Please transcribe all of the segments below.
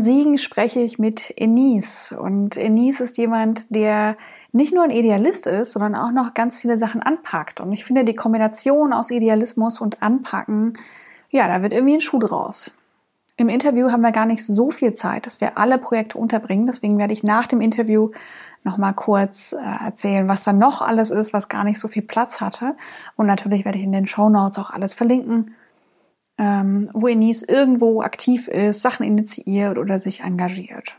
Siegen spreche ich mit Enise und Enise ist jemand, der nicht nur ein Idealist ist, sondern auch noch ganz viele Sachen anpackt. Und ich finde die Kombination aus Idealismus und Anpacken, ja, da wird irgendwie ein Schuh draus. Im Interview haben wir gar nicht so viel Zeit, dass wir alle Projekte unterbringen. Deswegen werde ich nach dem Interview noch mal kurz äh, erzählen, was da noch alles ist, was gar nicht so viel Platz hatte. Und natürlich werde ich in den Show Notes auch alles verlinken, ähm, wo Enise irgendwo aktiv ist, Sachen initiiert oder sich engagiert.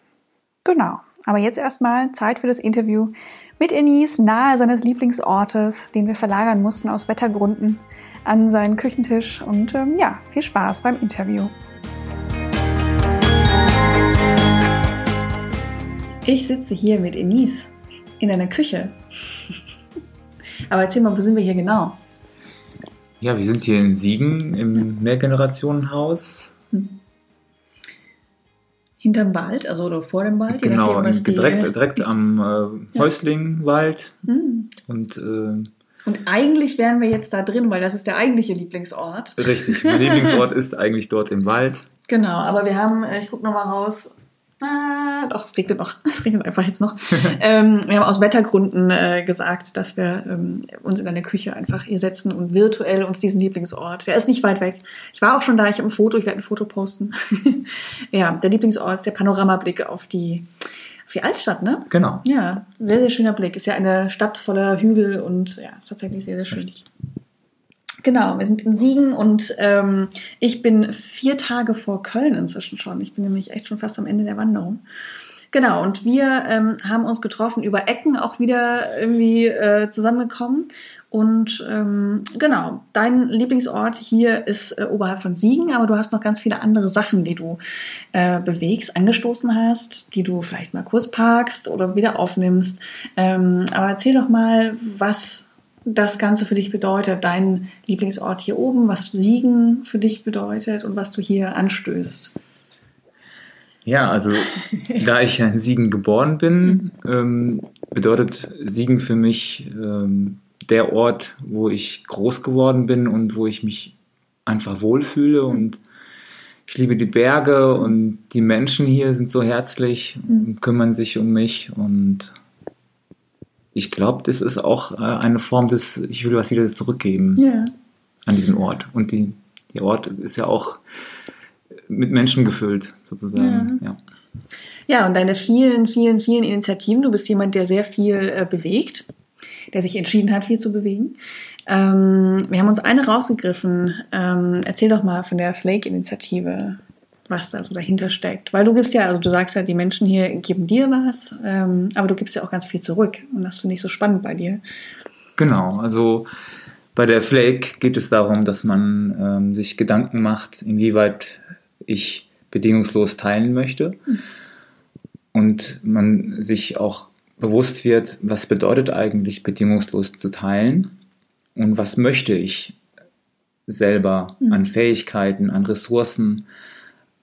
Genau. Aber jetzt erstmal Zeit für das Interview mit Enise nahe seines Lieblingsortes, den wir verlagern mussten aus Wettergründen, an seinen Küchentisch. Und ähm, ja, viel Spaß beim Interview. Ich sitze hier mit Enise in einer Küche. Aber erzähl mal, wo sind wir hier genau? Ja, wir sind hier in Siegen im Mehrgenerationenhaus. Hinterm Wald, also oder vor dem Wald? Genau, nachdem, direkt, direkt am äh, Häuslingwald. Hm. Und, äh, und eigentlich wären wir jetzt da drin, weil das ist der eigentliche Lieblingsort. Richtig, mein Lieblingsort ist eigentlich dort im Wald. Genau, aber wir haben, äh, ich gucke nochmal raus, Ah, doch, es regnet noch. Es regnet einfach jetzt noch. ähm, wir haben aus Wettergründen äh, gesagt, dass wir ähm, uns in eine Küche einfach hier setzen und virtuell uns diesen Lieblingsort, der ist nicht weit weg. Ich war auch schon da, ich habe ein Foto, ich werde ein Foto posten. ja, der Lieblingsort ist der Panoramablick auf die, auf die Altstadt, ne? Genau. Ja, sehr, sehr schöner Blick. Ist ja eine Stadt voller Hügel und ja, ist tatsächlich sehr, sehr schön. Richtig. Genau, wir sind in Siegen und ähm, ich bin vier Tage vor Köln inzwischen schon. Ich bin nämlich echt schon fast am Ende der Wanderung. Genau, und wir ähm, haben uns getroffen, über Ecken auch wieder irgendwie äh, zusammengekommen. Und ähm, genau, dein Lieblingsort hier ist äh, oberhalb von Siegen, aber du hast noch ganz viele andere Sachen, die du äh, bewegst, angestoßen hast, die du vielleicht mal kurz parkst oder wieder aufnimmst. Ähm, aber erzähl doch mal, was das Ganze für dich bedeutet, dein Lieblingsort hier oben, was Siegen für dich bedeutet und was du hier anstößt. Ja, also da ich in Siegen geboren bin, ähm, bedeutet Siegen für mich ähm, der Ort, wo ich groß geworden bin und wo ich mich einfach wohlfühle und ich liebe die Berge und die Menschen hier sind so herzlich und kümmern sich um mich und ich glaube, das ist auch äh, eine Form des, ich will was wieder zurückgeben yeah. an diesen Ort. Und die, der Ort ist ja auch mit Menschen gefüllt, sozusagen. Ja. ja. ja. und deine vielen, vielen, vielen Initiativen. Du bist jemand, der sehr viel äh, bewegt, der sich entschieden hat, viel zu bewegen. Ähm, wir haben uns eine rausgegriffen. Ähm, erzähl doch mal von der Flake-Initiative was da so dahinter steckt. Weil du gibst ja, also du sagst ja, die Menschen hier geben dir was, ähm, aber du gibst ja auch ganz viel zurück. Und das finde ich so spannend bei dir. Genau, also bei der Flake geht es darum, dass man ähm, sich Gedanken macht, inwieweit ich bedingungslos teilen möchte. Mhm. Und man sich auch bewusst wird, was bedeutet eigentlich bedingungslos zu teilen und was möchte ich selber mhm. an Fähigkeiten, an Ressourcen,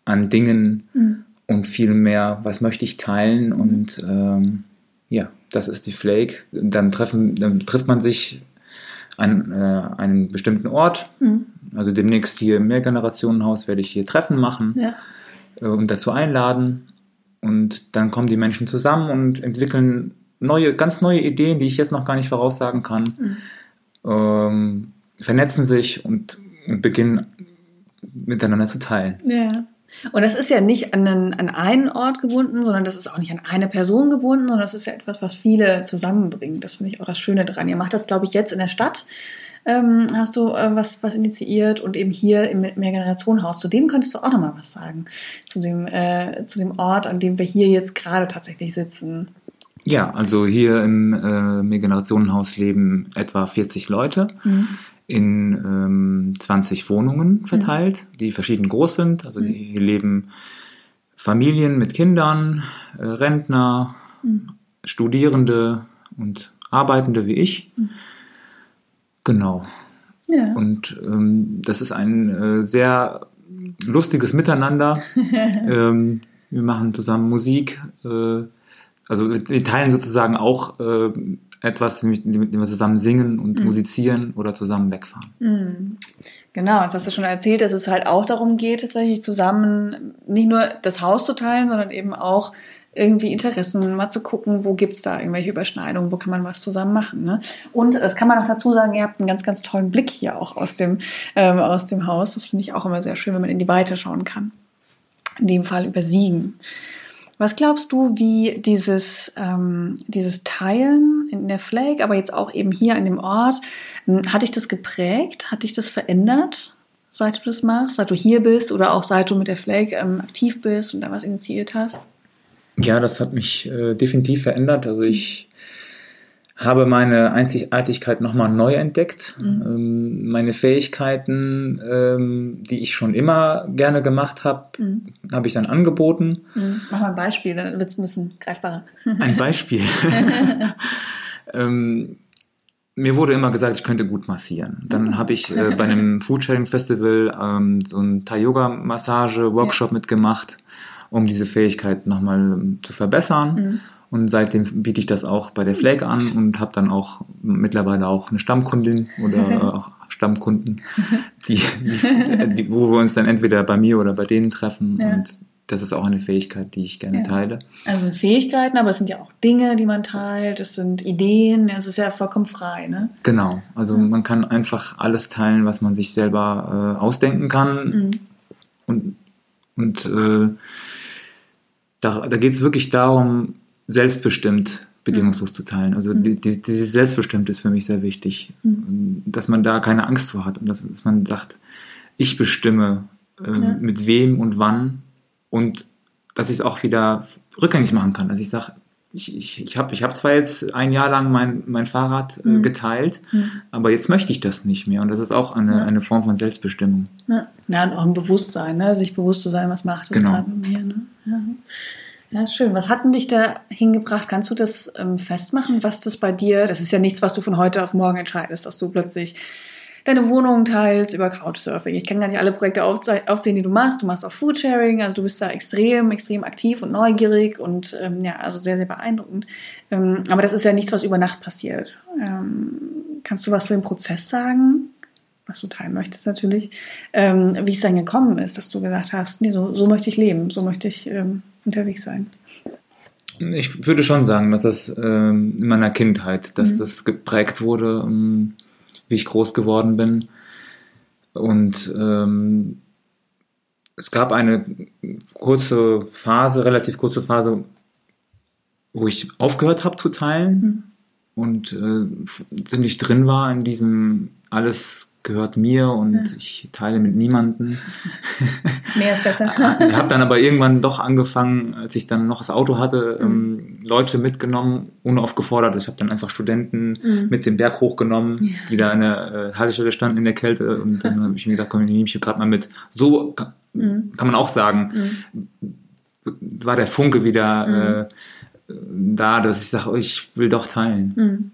an Dingen mhm. und viel mehr, was möchte ich teilen und ähm, ja, das ist die Flake. Dann, treffen, dann trifft man sich an äh, einem bestimmten Ort. Mhm. Also demnächst hier im Mehrgenerationenhaus werde ich hier Treffen machen ja. äh, und dazu einladen. Und dann kommen die Menschen zusammen und entwickeln neue, ganz neue Ideen, die ich jetzt noch gar nicht voraussagen kann. Mhm. Ähm, vernetzen sich und, und beginnen miteinander zu teilen. Ja. Und das ist ja nicht an einen, an einen Ort gebunden, sondern das ist auch nicht an eine Person gebunden, sondern das ist ja etwas, was viele zusammenbringt. Das finde ich auch das Schöne dran. Ihr macht das, glaube ich, jetzt in der Stadt. Ähm, hast du äh, was, was initiiert und eben hier im Mehrgenerationenhaus. Zu dem könntest du auch nochmal was sagen. Zu dem, äh, zu dem Ort, an dem wir hier jetzt gerade tatsächlich sitzen. Ja, also hier im äh, Mehrgenerationenhaus leben etwa 40 Leute. Mhm. In ähm, 20 Wohnungen verteilt, mhm. die verschieden groß sind. Also mhm. hier leben Familien mit Kindern, äh, Rentner, mhm. Studierende und Arbeitende wie ich. Mhm. Genau. Ja. Und ähm, das ist ein äh, sehr lustiges Miteinander. ähm, wir machen zusammen Musik. Äh, also wir teilen sozusagen auch äh, etwas, mit dem wir zusammen singen und mhm. musizieren oder zusammen wegfahren. Mhm. Genau, das hast du schon erzählt, dass es halt auch darum geht, tatsächlich zusammen nicht nur das Haus zu teilen, sondern eben auch irgendwie Interessen, mal zu gucken, wo gibt es da irgendwelche Überschneidungen, wo kann man was zusammen machen. Ne? Und das kann man auch dazu sagen, ihr habt einen ganz, ganz tollen Blick hier auch aus dem, ähm, aus dem Haus. Das finde ich auch immer sehr schön, wenn man in die Weite schauen kann. In dem Fall über Siegen. Was glaubst du, wie dieses, ähm, dieses Teilen in der Flake, aber jetzt auch eben hier an dem Ort, hm, hat dich das geprägt? Hat dich das verändert, seit du das machst, seit du hier bist oder auch seit du mit der Flake ähm, aktiv bist und da was initiiert hast? Ja, das hat mich äh, definitiv verändert. Also ich habe meine Einzigartigkeit nochmal neu entdeckt. Mhm. Ähm, meine Fähigkeiten, ähm, die ich schon immer gerne gemacht habe, mhm. habe ich dann angeboten. Mhm. Mach mal ein Beispiel, dann wird es ein bisschen greifbarer. Ein Beispiel. ähm, mir wurde immer gesagt, ich könnte gut massieren. Dann mhm. habe ich äh, bei einem Foodsharing Festival ähm, so ein Thai-Yoga-Massage-Workshop ja. mitgemacht um diese Fähigkeit nochmal zu verbessern. Mhm. Und seitdem biete ich das auch bei der Flake an und habe dann auch mittlerweile auch eine Stammkundin oder auch Stammkunden, die, die, die, wo wir uns dann entweder bei mir oder bei denen treffen. Ja. Und das ist auch eine Fähigkeit, die ich gerne ja. teile. Also Fähigkeiten, aber es sind ja auch Dinge, die man teilt, es sind Ideen, es ist ja vollkommen frei, ne? Genau, also mhm. man kann einfach alles teilen, was man sich selber äh, ausdenken kann. Mhm. Und, und äh, da, da geht es wirklich darum, selbstbestimmt bedingungslos zu teilen. Also mhm. die, die, dieses Selbstbestimmt ist für mich sehr wichtig, mhm. dass man da keine Angst vor hat und dass, dass man sagt, ich bestimme, ähm, ja. mit wem und wann und dass ich es auch wieder rückgängig machen kann. Also ich sage, ich, ich, ich habe ich hab zwar jetzt ein Jahr lang mein, mein Fahrrad äh, mhm. geteilt, mhm. aber jetzt möchte ich das nicht mehr. Und das ist auch eine, ja. eine Form von Selbstbestimmung. Ja. ja, und auch ein Bewusstsein, ne? sich bewusst zu sein, was macht es genau. gerade mit mir. Ne? Ja. Schön. Was hat denn dich da hingebracht? Kannst du das ähm, festmachen, was das bei dir, das ist ja nichts, was du von heute auf morgen entscheidest, dass du plötzlich deine Wohnung teilst über Couchsurfing. Ich kann gar nicht alle Projekte aufzählen, die du machst. Du machst auch Foodsharing, also du bist da extrem, extrem aktiv und neugierig und ähm, ja, also sehr, sehr beeindruckend. Ähm, aber das ist ja nichts, was über Nacht passiert. Ähm, kannst du was zu dem Prozess sagen? Was du teilen möchtest natürlich, ähm, wie es dann gekommen ist, dass du gesagt hast, nee, so, so möchte ich leben, so möchte ich ähm, unterwegs sein. Ich würde schon sagen, dass das ähm, in meiner Kindheit, dass mhm. das geprägt wurde, ähm, wie ich groß geworden bin. Und ähm, es gab eine kurze Phase, relativ kurze Phase, wo ich aufgehört habe zu teilen mhm. Und äh, ziemlich drin war in diesem alles gehört mir und ja. ich teile mit niemandem. Mehr ist besser. Ich habe dann aber irgendwann doch angefangen, als ich dann noch das Auto hatte, mhm. ähm, Leute mitgenommen, unaufgefordert. Ich habe dann einfach Studenten mhm. mit dem Berg hochgenommen, ja. die da an der äh, Haltestelle standen in der Kälte und dann habe ich mir gedacht, komm, ich nehme ich gerade mal mit. So kann, mhm. kann man auch sagen, mhm. war der Funke wieder mhm. äh, da, dass ich sage, oh, ich will doch teilen. Mhm.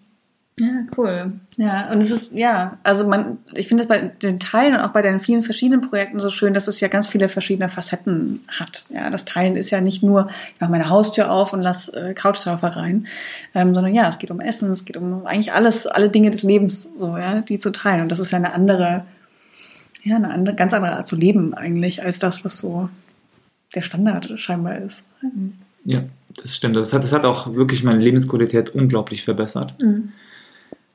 Ja, cool. Ja, und es ist, ja, also man, ich finde es bei den Teilen und auch bei deinen vielen verschiedenen Projekten so schön, dass es ja ganz viele verschiedene Facetten hat. Ja, das Teilen ist ja nicht nur, ich mache meine Haustür auf und lass äh, Couchsurfer rein, ähm, sondern ja, es geht um Essen, es geht um eigentlich alles, alle Dinge des Lebens, so, ja, die zu teilen. Und das ist ja eine andere, ja, eine andere, ganz andere Art zu leben eigentlich, als das, was so der Standard scheinbar ist. Ja, das stimmt. Das hat, das hat auch wirklich meine Lebensqualität unglaublich verbessert. Mhm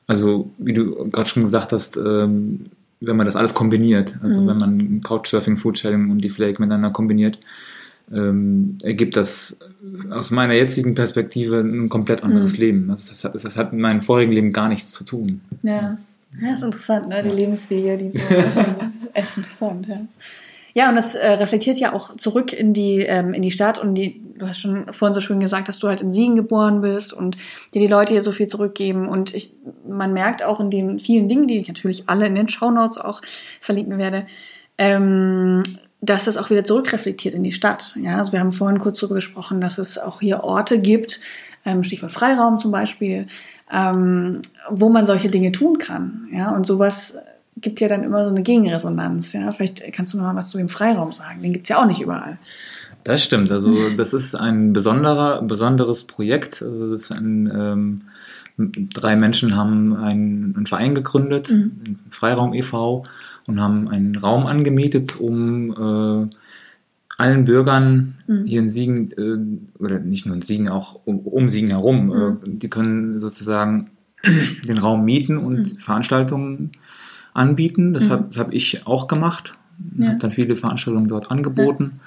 also, wie du gerade schon gesagt hast, ähm, wenn man das alles kombiniert, also mhm. wenn man Couchsurfing, Foodsharing und die Flake miteinander kombiniert, ähm, ergibt das aus meiner jetzigen Perspektive ein komplett anderes mhm. Leben. Also das, hat, das hat mit meinem vorigen Leben gar nichts zu tun. Ja, das, ja ist interessant, ne? die ja. Lebenswege, die so echt interessant, ja. Ja, und das äh, reflektiert ja auch zurück in die, ähm, in die Stadt und die, du hast schon vorhin so schön gesagt, dass du halt in Siegen geboren bist und dir die Leute hier so viel zurückgeben. Und ich, man merkt auch in den vielen Dingen, die ich natürlich alle in den Shownotes auch verlinken werde, ähm, dass das auch wieder zurückreflektiert in die Stadt. Ja, also wir haben vorhin kurz darüber gesprochen, dass es auch hier Orte gibt, ähm, Stichwort Freiraum zum Beispiel, ähm, wo man solche Dinge tun kann. Ja, und sowas gibt ja dann immer so eine Gegenresonanz. Ja, vielleicht kannst du noch mal was zu dem Freiraum sagen. Den gibt es ja auch nicht überall. Das stimmt. Also das ist ein besonderer, besonderes Projekt. Also das ist ein, ähm, drei Menschen haben einen, einen Verein gegründet, mhm. Freiraum e.V. und haben einen Raum angemietet, um äh, allen Bürgern mhm. hier in Siegen, äh, oder nicht nur in Siegen, auch um, um Siegen herum, mhm. äh, die können sozusagen den Raum mieten und mhm. Veranstaltungen anbieten. Das mhm. habe hab ich auch gemacht. Ja. Habe dann viele Veranstaltungen dort angeboten. Ja.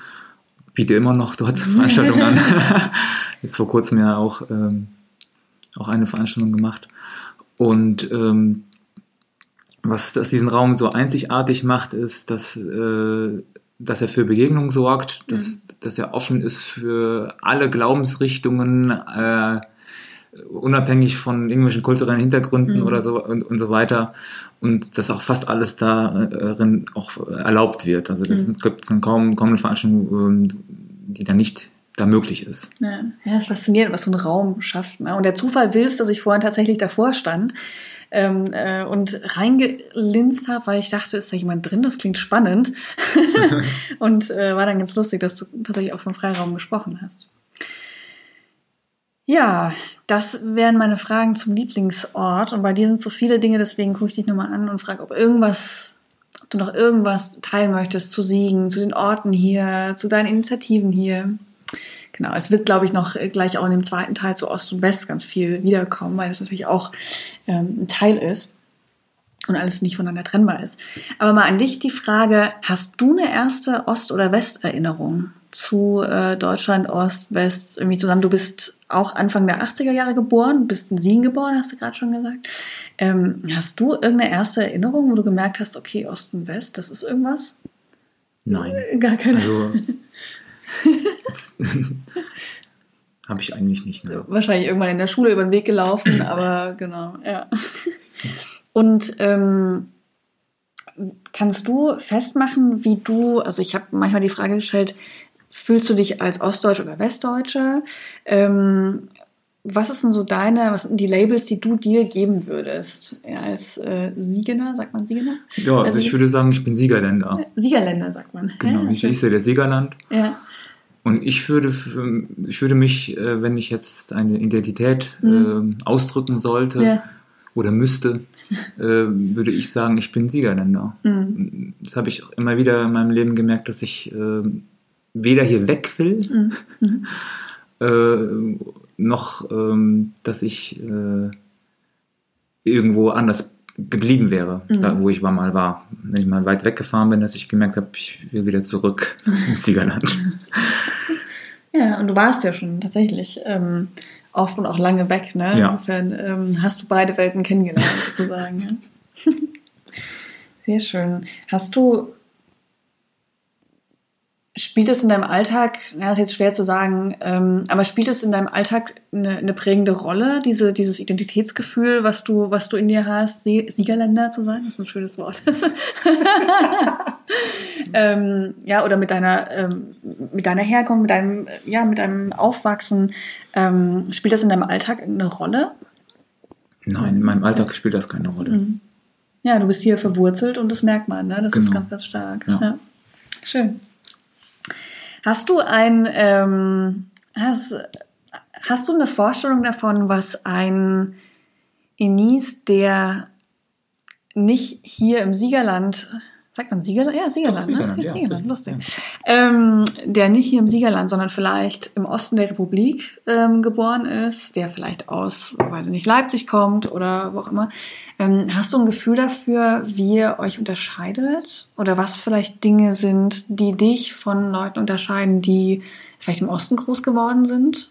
Biete immer noch dort Veranstaltungen an. Jetzt vor kurzem ja auch, ähm, auch eine Veranstaltung gemacht. Und ähm, was das diesen Raum so einzigartig macht, ist, dass, äh, dass er für Begegnung sorgt, dass, mhm. dass er offen ist für alle Glaubensrichtungen, äh, unabhängig von irgendwelchen kulturellen Hintergründen mhm. oder so und, und so weiter. Und dass auch fast alles darin auch erlaubt wird. Also das mhm. gibt kaum, kaum eine Veranstaltung, ähm, die da nicht da möglich ist. Ja, ja ist faszinierend, was so ein Raum schafft. Ne? Und der Zufall will es, dass ich vorhin tatsächlich davor stand ähm, äh, und reingelinst habe, weil ich dachte, ist da jemand drin? Das klingt spannend. und äh, war dann ganz lustig, dass du tatsächlich auch vom Freiraum gesprochen hast. Ja, das wären meine Fragen zum Lieblingsort. Und bei dir sind so viele Dinge, deswegen gucke ich dich nochmal an und frage, ob irgendwas, ob du noch irgendwas teilen möchtest zu Siegen, zu den Orten hier, zu deinen Initiativen hier. Genau, es wird, glaube ich, noch gleich auch in dem zweiten Teil zu Ost und West ganz viel wiederkommen, weil das natürlich auch ähm, ein Teil ist und alles nicht voneinander trennbar ist. Aber mal an dich die Frage, hast du eine erste Ost- oder Westerinnerung? zu äh, Deutschland, Ost, West irgendwie zusammen. Du bist auch Anfang der 80er Jahre geboren, bist in Siegen geboren, hast du gerade schon gesagt. Ähm, hast du irgendeine erste Erinnerung, wo du gemerkt hast, okay, Ost und West, das ist irgendwas? Nein. Äh, gar keine. Also, habe ich eigentlich nicht. Ne? Wahrscheinlich irgendwann in der Schule über den Weg gelaufen, aber genau, ja. Und ähm, kannst du festmachen, wie du, also ich habe manchmal die Frage gestellt, Fühlst du dich als Ostdeutsche oder Westdeutsche? Ähm, was ist denn so deine, was sind die Labels, die du dir geben würdest? Ja, als äh, Siegener, sagt man Siegener? Ja, also, also ich würde sagen, ich bin Siegerländer. Siegerländer, sagt man. Genau, ja, ich, ich sehe der Siegerland. Ja. Und ich würde, ich würde mich, äh, wenn ich jetzt eine Identität mhm. äh, ausdrücken sollte ja. oder müsste, äh, würde ich sagen, ich bin Siegerländer. Mhm. Das habe ich immer wieder in meinem Leben gemerkt, dass ich äh, weder hier weg will, mhm. äh, noch, ähm, dass ich äh, irgendwo anders geblieben wäre, mhm. da wo ich war, mal war. Wenn ich mal weit weggefahren bin, dass ich gemerkt habe, ich will wieder zurück ins Siegerland. Ja, und du warst ja schon tatsächlich ähm, oft und auch lange weg. Ne? Ja. Insofern ähm, hast du beide Welten kennengelernt, sozusagen. Ja? Sehr schön. Hast du Spielt es in deinem Alltag, ja, ist jetzt schwer zu sagen, ähm, aber spielt es in deinem Alltag eine, eine, prägende Rolle, diese, dieses Identitätsgefühl, was du, was du in dir hast, Siegerländer zu sein? Das ist ein schönes Wort. ähm, ja, oder mit deiner, ähm, mit deiner Herkunft, mit deinem, ja, mit deinem Aufwachsen, ähm, spielt das in deinem Alltag eine Rolle? Nein, in meinem Alltag spielt das keine Rolle. Mhm. Ja, du bist hier verwurzelt und das merkt man, ne? Das genau. ist ganz, ganz stark. Ja. ja. Schön. Hast du ein, ähm, hast, hast du eine Vorstellung davon, was ein Enis, der nicht hier im Siegerland Sagt man Siegerland? Ja, Siegerland, Doch, Siegerland ne? Ja, Siegerland, lustig. Ja. Ähm, der nicht hier im Siegerland, sondern vielleicht im Osten der Republik ähm, geboren ist, der vielleicht aus, weiß ich nicht, Leipzig kommt oder wo auch immer. Ähm, hast du ein Gefühl dafür, wie ihr euch unterscheidet? Oder was vielleicht Dinge sind, die dich von Leuten unterscheiden, die vielleicht im Osten groß geworden sind?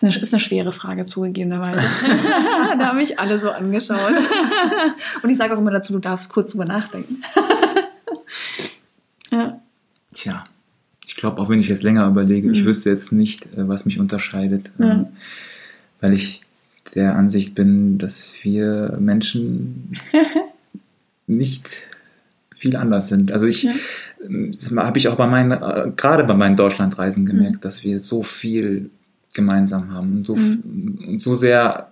Ist eine, ist eine schwere Frage zugegebenerweise. da haben mich alle so angeschaut. Und ich sage auch immer dazu, du darfst kurz drüber nachdenken. ja. Tja, ich glaube, auch wenn ich jetzt länger überlege, ich Mhm. wüsste jetzt nicht, äh, was mich unterscheidet, Ja. ähm, weil ich der Ansicht bin, dass wir Menschen nicht viel anders sind. Also ich Ja. das habe ich auch bei meinen, äh, gerade bei meinen Deutschlandreisen gemerkt, dass wir so viel gemeinsam haben und so, f- und so sehr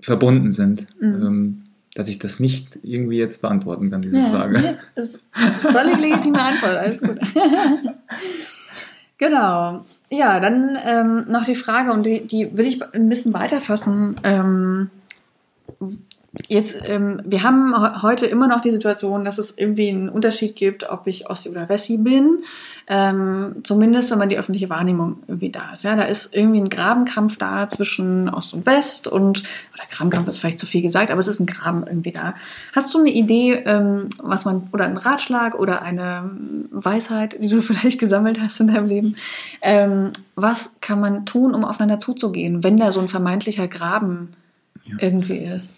verbunden sind, Mhm. ähm, dass ich das nicht irgendwie jetzt beantworten kann, diese Ja, Frage. ist, ist völlig legitime Antwort, alles gut. genau. Ja, dann ähm, noch die Frage, und die, die will ich ein bisschen weiterfassen. Ähm, jetzt, ähm, wir haben he- heute immer noch die Situation, dass es irgendwie einen Unterschied gibt, ob ich Ossi oder Wessi bin. Ähm, zumindest, wenn man die öffentliche Wahrnehmung irgendwie da ist. Ja, da ist irgendwie ein Grabenkampf da zwischen Ost und West und, oder Grabenkampf ist vielleicht zu viel gesagt, aber es ist ein Graben irgendwie da. Hast du eine Idee, ähm, was man, oder einen Ratschlag oder eine Weisheit, die du vielleicht gesammelt hast in deinem Leben? Ähm, was kann man tun, um aufeinander zuzugehen, wenn da so ein vermeintlicher Graben Ja. irgendwie ist?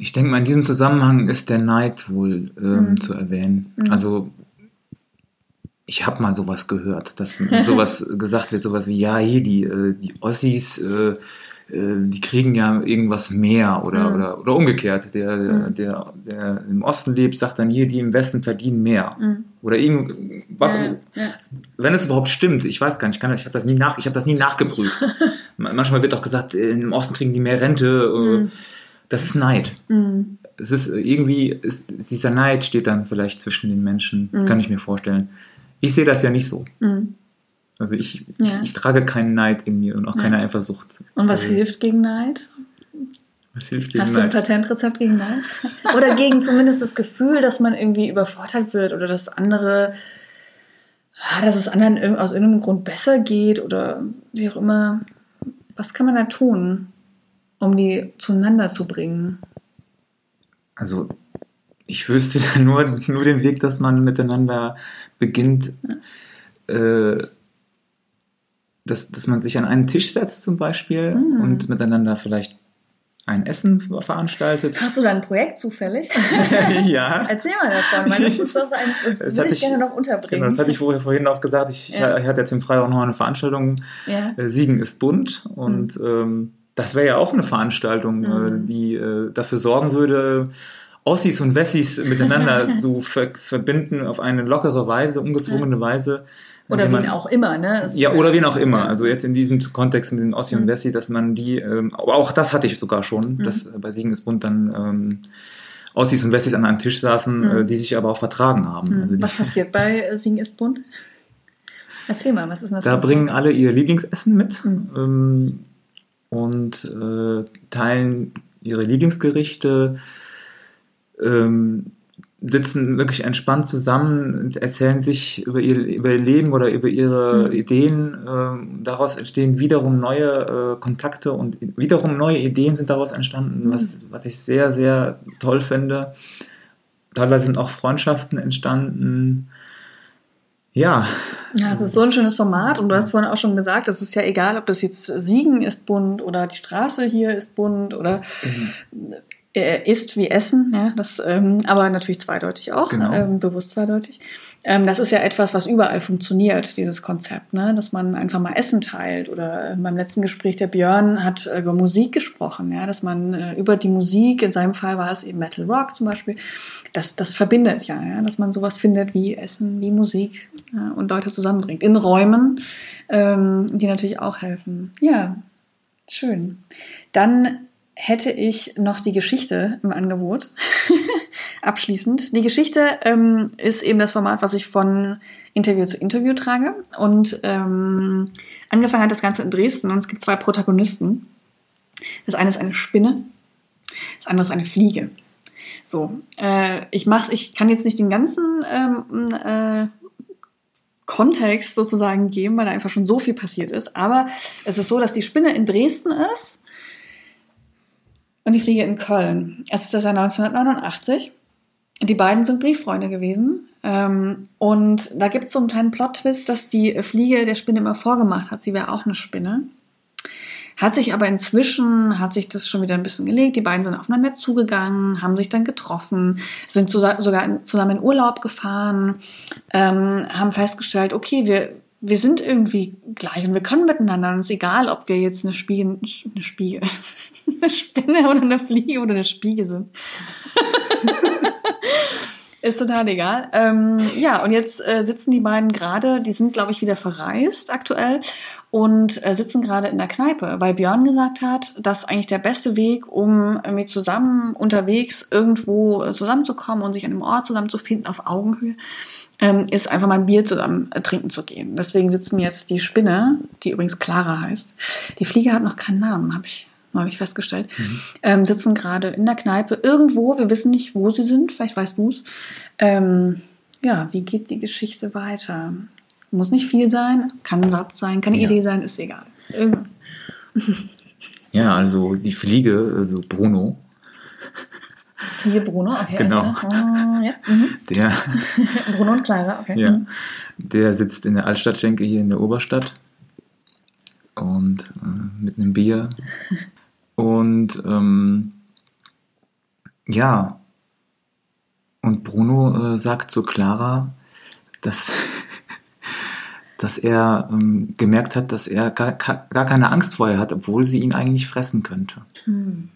Ich denke mal, in diesem Zusammenhang ist der Neid wohl ähm, Mhm. zu erwähnen. Mhm. Also ich habe mal sowas gehört, dass sowas gesagt wird, sowas wie, ja, hier, die, äh, die Ossis, äh, äh, die kriegen ja irgendwas mehr oder, Mhm. oder, oder umgekehrt. Der, der, Mhm. der, der im Osten lebt, sagt dann hier, die im Westen verdienen mehr. Mhm. Oder irgend, was, Ja, ja. wenn es überhaupt stimmt, ich weiß gar nicht, ich, kann, ich habe das nie nach, ich habe das nie nachgeprüft. Manchmal wird auch gesagt, äh, im Osten kriegen die mehr Rente. Äh, Mhm. Das ist Neid Mhm. es ist äh, irgendwie, ist, dieser Neid steht dann vielleicht zwischen den Menschen, Mhm. kann ich mir vorstellen. Ich sehe das ja nicht so. Mhm. Also ich, Ja. ich, ich trage keinen Neid in mir und auch Ja. keine Eifersucht. Und was Also, hilft gegen Neid? Was hilft gegen Hast du ein Neid? Patentrezept gegen Neid? Oder gegen zumindest das Gefühl, dass man irgendwie übervorteilt wird oder dass andere, ah, dass es anderen aus irgendeinem Grund besser geht oder wie auch immer. Was kann man da tun, um die zueinander zu bringen? Also ich wüsste da nur, nur den Weg, dass man miteinander beginnt, äh, dass, dass man sich an einen Tisch setzt zum Beispiel Mhm. und miteinander vielleicht ein Essen veranstaltet. Hast du da ein Projekt zufällig? ja. Erzähl mal davon, weil das ist doch eins, das Das würde ich gerne noch unterbringen. Genau, das hatte ich vorher vorhin auch gesagt. Ich, Ja. ich hatte jetzt im Freitag noch eine Veranstaltung, ja. äh, Siegen ist bunt. Und ähm, das wäre ja auch eine Veranstaltung, äh, Mhm. die äh, dafür sorgen würde, Ossis und Wessis miteinander zu ver verbinden auf eine lockere Weise, ungezwungene Weise. Oder indem wen man- auch immer, ne? Es- Ja, oder wen auch immer. Ja. Also jetzt in diesem Kontext mit den Ossi und Mhm. Wessi, dass man die, ähm, aber auch das hatte ich sogar schon, Mhm. dass äh, bei Siegen ist bunt dann ähm, Ossis und Wessis an einem Tisch saßen, Mhm. äh, die sich aber auch vertragen haben. Hm. Also Was passiert bei äh, Singen ist bunt? Erzähl mal, was ist denn das? Da bringen alle ihr Lieblingsessen mit Mhm. ähm, und äh, teilen ihre Lieblingsgerichte, ähm, sitzen wirklich entspannt zusammen und erzählen sich über ihr, über ihr Leben oder über ihre Mhm. Ideen. Ähm, daraus entstehen wiederum neue äh, Kontakte und wiederum neue Ideen sind daraus entstanden, Mhm. was, was ich sehr, sehr toll finde. Teilweise sind auch Freundschaften entstanden. Ja, Ja, es ist so ein schönes Format und du hast vorhin auch schon gesagt, es ist ja egal, ob das jetzt Siegen ist bunt oder die Straße hier ist bunt oder äh, ist wie Essen, ja, das, ähm, aber natürlich zweideutig auch, Genau. ähm, bewusst zweideutig. Ähm, das ist ja etwas, was überall funktioniert, dieses Konzept, ne? dass man einfach mal Essen teilt. Oder beim letzten Gespräch der Björn hat äh, über Musik gesprochen, ja, dass man äh, über die Musik, in seinem Fall war es eben Metal Rock zum Beispiel, das, das verbindet ja, ja, dass man sowas findet wie Essen, wie Musik ja, und Leute zusammenbringt. In Räumen, ähm, die natürlich auch helfen. Ja, schön. Dann hätte ich noch die Geschichte im Angebot. Abschließend. Die Geschichte ähm, ist eben das Format, was ich von Interview zu Interview trage. Und ähm, angefangen hat das Ganze in Dresden und es gibt zwei Protagonisten. Das eine ist eine Spinne, das andere ist eine Fliege. So, äh, ich mach's, ich kann jetzt nicht den ganzen ähm, äh, Kontext sozusagen geben, weil da einfach schon so viel passiert ist. Aber es ist so, dass die Spinne in Dresden ist und die Fliege in Köln. Es ist das Jahr 1989. Die beiden sind Brieffreunde gewesen. Ähm, und da gibt es so einen kleinen Plot-Twist, dass die Fliege der Spinne immer vorgemacht hat, sie wäre auch eine Spinne. Hat sich aber inzwischen, hat sich das schon wieder ein bisschen gelegt. Die beiden sind aufeinander zugegangen, haben sich dann getroffen, sind sogar zusammen in Urlaub gefahren, ähm, haben festgestellt, okay, wir, wir sind irgendwie gleich und wir können miteinander. Und es ist egal, ob wir jetzt eine Spiegel, eine Spiegel, eine Spinne oder eine Fliege oder eine Spiegel sind. Ist total egal. Ähm, ja, und jetzt äh, sitzen die beiden gerade, die sind, glaube ich, wieder verreist aktuell und äh, sitzen gerade in der Kneipe, weil Björn gesagt hat, dass eigentlich der beste Weg, um mit zusammen unterwegs irgendwo zusammenzukommen und sich an einem Ort zusammenzufinden auf Augenhöhe, ähm, ist einfach mal ein Bier zusammen äh, trinken zu gehen. Deswegen sitzen jetzt die Spinne, die übrigens Clara heißt. Die Fliege hat noch keinen Namen, habe ich habe ich festgestellt, mhm. ähm, sitzen gerade in der Kneipe irgendwo. Wir wissen nicht, wo sie sind. Vielleicht weißt du es. Ähm, ja, wie geht die Geschichte weiter? Muss nicht viel sein, kann ein Satz sein, kann eine ja. Idee sein, ist egal. Irgendwas. Ja, also die Fliege, also Bruno. Fliege Bruno, okay. Genau. Oh, ja. mhm. Der. Bruno und Clara, okay. Ja. Mhm. Der sitzt in der Altstadtschenke hier in der Oberstadt und äh, mit einem Bier und ähm, ja, und Bruno äh, sagt zu Clara, dass, dass er ähm, gemerkt hat, dass er gar, gar keine Angst vor ihr hat, obwohl sie ihn eigentlich fressen könnte. Hm.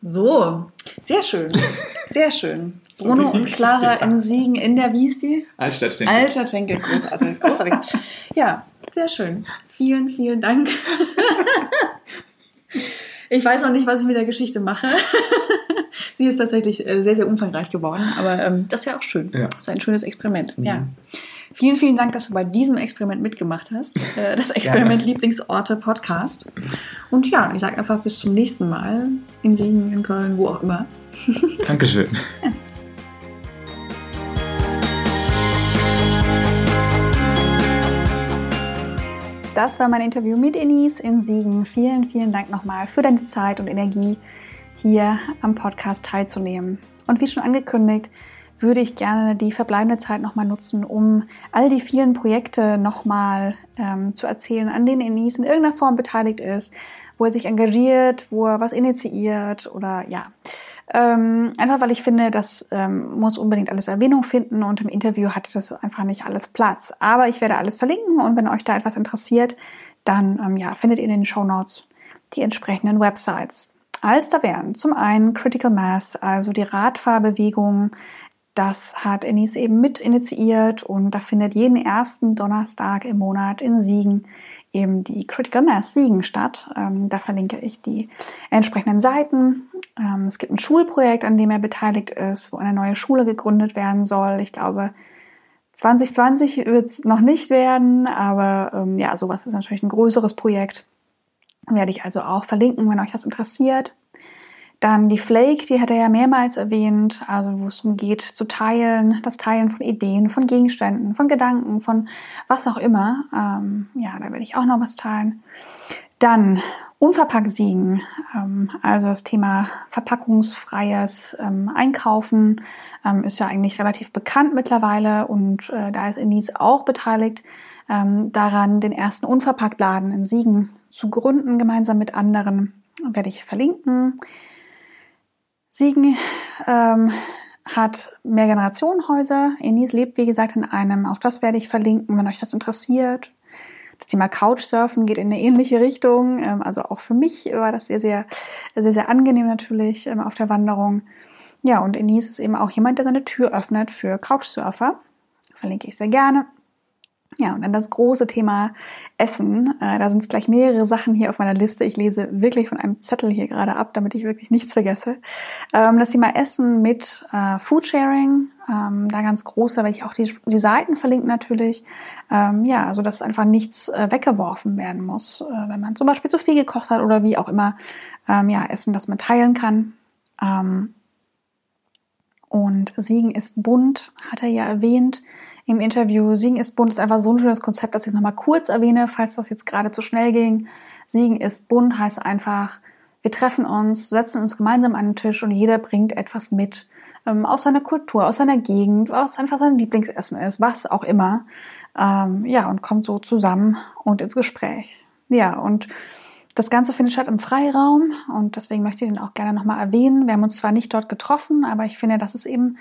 So, sehr schön. Sehr schön. Bruno und Clara in Siegen in der, wie ist die? Altstadtschenke. Altstadtschenke, großartig. großartig. Ja, sehr schön. Vielen, vielen Dank. Ich weiß noch nicht, was ich mit der Geschichte mache. Sie ist tatsächlich äh, sehr, sehr umfangreich geworden, aber ähm, das ist ja auch schön. Ja. Das ist ein schönes Experiment. Mhm. Ja. Vielen, vielen Dank, dass du bei diesem Experiment mitgemacht hast. Äh, das Experiment Gerne. Lieblingsorte Podcast. Und ja, ich sage einfach bis zum nächsten Mal in Siegen, in Köln, wo auch immer. Dankeschön. Ja. Das war mein Interview mit Enise in Siegen. Vielen, vielen Dank nochmal für deine Zeit und Energie, hier am Podcast teilzunehmen. Und wie schon angekündigt, würde ich gerne die verbleibende Zeit nochmal nutzen, um all die vielen Projekte nochmal ähm, zu erzählen, an denen Enise in irgendeiner Form beteiligt ist, wo er sich engagiert, wo er was initiiert oder ja, ähm, einfach weil ich finde, das ähm, muss unbedingt alles Erwähnung finden und im Interview hatte das einfach nicht alles Platz. Aber ich werde alles verlinken und wenn euch da etwas interessiert, dann ähm, ja, findet ihr in den Show Notes die entsprechenden Websites. Als da wären zum einen Critical Mass, also die Radfahrbewegung, das hat Ennis eben mit initiiert und da findet jeden ersten Donnerstag im Monat in Siegen eben die Critical Mass Siegen statt. Ähm, da verlinke ich die entsprechenden Seiten. Ähm, es gibt ein Schulprojekt, an dem er beteiligt ist, wo eine neue Schule gegründet werden soll. Ich glaube, 2020 wird es noch nicht werden, aber ähm, ja, sowas ist natürlich ein größeres Projekt. Werde ich also auch verlinken, wenn euch das interessiert. Dann die Flake, die hat er ja mehrmals erwähnt, also wo es darum geht, zu teilen, das Teilen von Ideen, von Gegenständen, von Gedanken, von was auch immer. Ähm, ja, da werde ich auch noch was teilen. Dann unverpackt siegen, ähm, also das Thema verpackungsfreies ähm, Einkaufen ähm, ist ja eigentlich relativ bekannt mittlerweile und äh, da ist Enise auch beteiligt ähm, daran, den ersten Unverpacktladen in Siegen zu gründen, gemeinsam mit anderen. Werde ich verlinken. Siegen ähm, hat Mehrgenerationenhäuser. Enis lebt, wie gesagt, in einem. Auch das werde ich verlinken, wenn euch das interessiert. Das Thema Couchsurfen geht in eine ähnliche Richtung. Ähm, also auch für mich war das sehr, sehr, sehr, sehr angenehm natürlich ähm, auf der Wanderung. Ja, und Enis ist eben auch jemand, der seine Tür öffnet für Couchsurfer. Verlinke ich sehr gerne. Ja, und dann das große Thema Essen. Äh, da sind es gleich mehrere Sachen hier auf meiner Liste. Ich lese wirklich von einem Zettel hier gerade ab, damit ich wirklich nichts vergesse. Ähm, das Thema Essen mit äh, Foodsharing, ähm, da ganz groß, da werde ich auch die, die Seiten verlinken natürlich. Ähm, ja, also dass einfach nichts äh, weggeworfen werden muss, wenn man zum Beispiel zu viel gekocht hat oder wie auch immer. Ja, Essen, das man teilen kann. Und Siegen ist bunt, hat er ja erwähnt im Interview. Siegen ist bunt ist einfach so ein schönes Konzept, dass ich es nochmal kurz erwähne, falls das jetzt gerade zu schnell ging. Siegen ist bunt heißt einfach, wir treffen uns, setzen uns gemeinsam an den Tisch und jeder bringt etwas mit ähm, aus seiner Kultur, aus seiner Gegend, was einfach sein Lieblingsessen ist, was auch immer. Ähm, ja, und kommt so zusammen und ins Gespräch. Ja, und Das Ganze findet statt im Freiraum und deswegen möchte ich den auch gerne nochmal erwähnen. Wir haben uns zwar nicht dort getroffen, aber ich finde, das ist eben,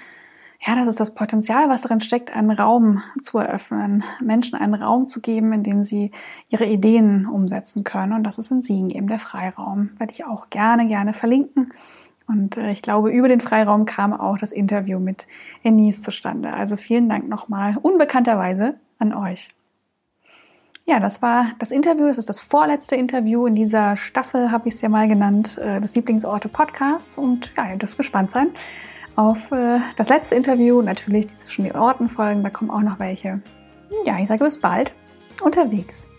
ja, das ist das Potenzial, was darin steckt, einen Raum zu eröffnen, Menschen einen Raum zu geben, in dem sie ihre Ideen umsetzen können. Und das ist in Siegen eben der Freiraum. Werde ich auch gerne, gerne verlinken. Und äh, ich glaube, über den Freiraum kam auch das Interview mit Enise zustande. Also vielen Dank nochmal unbekannterweise an euch. Ja, das war das Interview. Das ist das vorletzte Interview in dieser Staffel, habe ich es ja mal genannt, äh, des Lieblingsorte Podcasts. Und ja, ihr dürft gespannt sein auf äh, das letzte Interview. Natürlich die zwischen den Orten folgen, da kommen auch noch welche. Ja, ich sage bis bald unterwegs.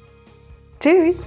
Tschüss!